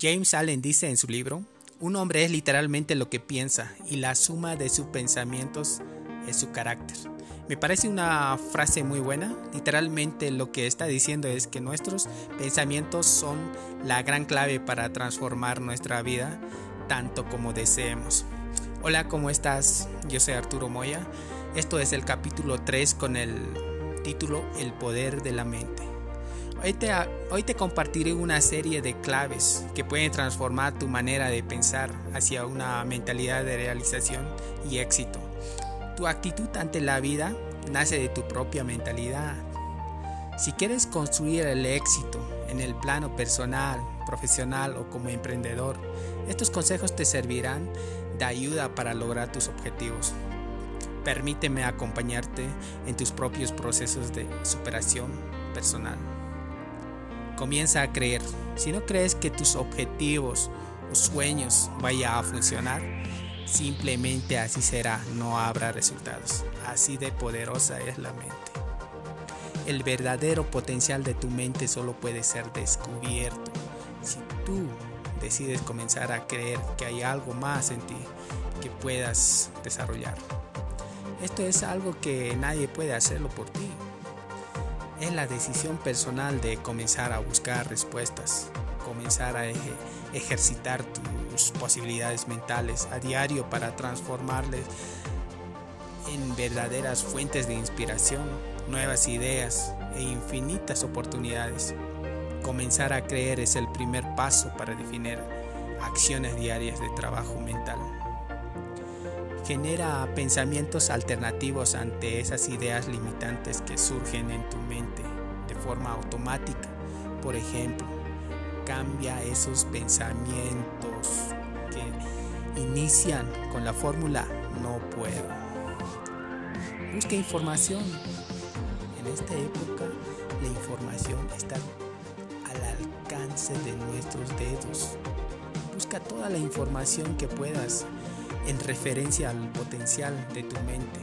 James Allen dice en su libro, un hombre es literalmente lo que piensa y la suma de sus pensamientos es su carácter. Me parece una frase muy buena. Literalmente lo que está diciendo es que nuestros pensamientos son la gran clave para transformar nuestra vida tanto como deseemos. Hola, ¿cómo estás? Yo soy Arturo Moya. Esto es el capítulo 3 con el título El poder de la mente. Hoy te, hoy te compartiré una serie de claves que pueden transformar tu manera de pensar hacia una mentalidad de realización y éxito. Tu actitud ante la vida nace de tu propia mentalidad. Si quieres construir el éxito en el plano personal, profesional o como emprendedor, estos consejos te servirán de ayuda para lograr tus objetivos. Permíteme acompañarte en tus propios procesos de superación personal. Comienza a creer. Si no crees que tus objetivos o sueños vayan a funcionar, simplemente así será, no habrá resultados. Así de poderosa es la mente. El verdadero potencial de tu mente solo puede ser descubierto si tú decides comenzar a creer que hay algo más en ti que puedas desarrollar. Esto es algo que nadie puede hacerlo por ti es la decisión personal de comenzar a buscar respuestas, comenzar a ejercitar tus posibilidades mentales a diario para transformarles en verdaderas fuentes de inspiración, nuevas ideas e infinitas oportunidades. Comenzar a creer es el primer paso para definir acciones diarias de trabajo mental genera pensamientos alternativos ante esas ideas limitantes que surgen en tu mente de forma automática. Por ejemplo, cambia esos pensamientos que inician con la fórmula no puedo. Busca información. En esta época la información está al alcance de nuestros dedos. Busca toda la información que puedas en referencia al potencial de tu mente.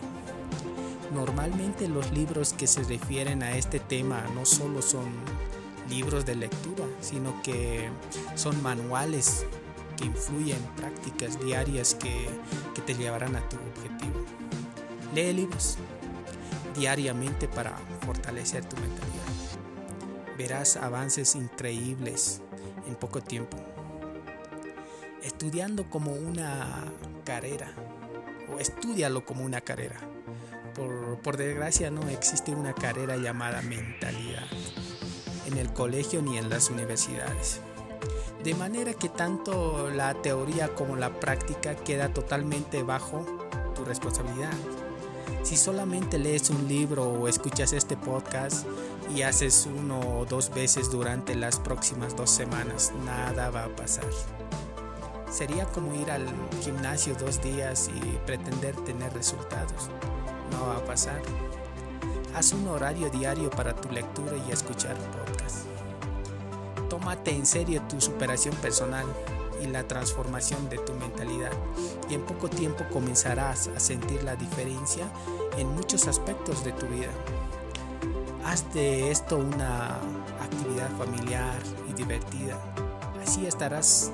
Normalmente los libros que se refieren a este tema no solo son libros de lectura, sino que son manuales que influyen prácticas diarias que, que te llevarán a tu objetivo. Lee libros diariamente para fortalecer tu mentalidad. Verás avances increíbles en poco tiempo estudiando como una carrera o estudialo como una carrera. Por, por, desgracia no existe una carrera llamada mentalidad en el colegio ni en las universidades. De manera que tanto la teoría como la práctica queda totalmente bajo tu responsabilidad. Si solamente lees un libro o escuchas este podcast y haces uno o dos veces durante las próximas dos semanas, nada va a pasar. Sería como ir al gimnasio dos días y pretender tener resultados. No va a pasar. Haz un horario diario para tu lectura y escuchar podcast. Tómate en serio tu superación personal y la transformación de tu mentalidad y en poco tiempo comenzarás a sentir la diferencia en muchos aspectos de tu vida. Haz de esto una actividad familiar y divertida. Así estarás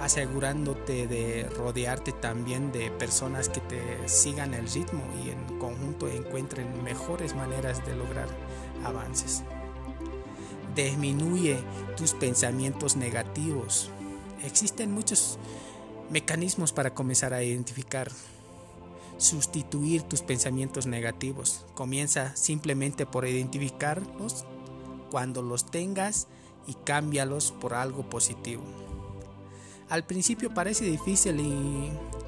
asegurándote de rodearte también de personas que te sigan el ritmo y en conjunto encuentren mejores maneras de lograr avances. Disminuye tus pensamientos negativos. Existen muchos mecanismos para comenzar a identificar, sustituir tus pensamientos negativos. Comienza simplemente por identificarlos cuando los tengas y cámbialos por algo positivo. Al principio parece difícil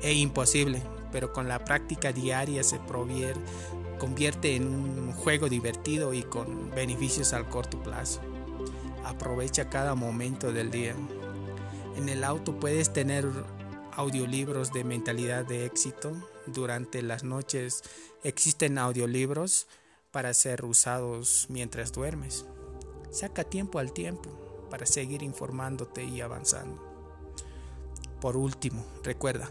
e imposible, pero con la práctica diaria se convierte en un juego divertido y con beneficios al corto plazo. Aprovecha cada momento del día. En el auto puedes tener audiolibros de mentalidad de éxito. Durante las noches existen audiolibros para ser usados mientras duermes. Saca tiempo al tiempo para seguir informándote y avanzando. Por último, recuerda,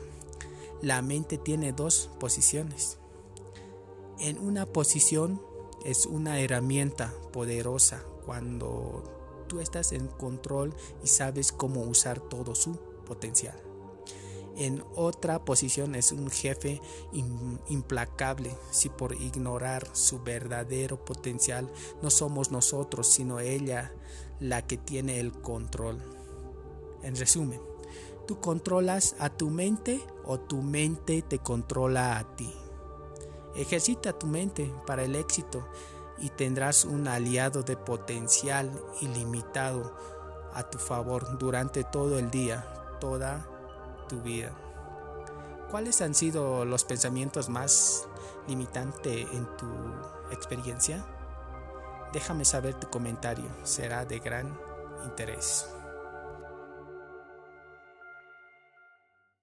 la mente tiene dos posiciones. En una posición es una herramienta poderosa cuando tú estás en control y sabes cómo usar todo su potencial. En otra posición es un jefe implacable si por ignorar su verdadero potencial no somos nosotros, sino ella la que tiene el control. En resumen, tú controlas a tu mente o tu mente te controla a ti. Ejercita tu mente para el éxito y tendrás un aliado de potencial ilimitado a tu favor durante todo el día, toda tu vida. ¿Cuáles han sido los pensamientos más limitantes en tu experiencia? Déjame saber tu comentario, será de gran interés.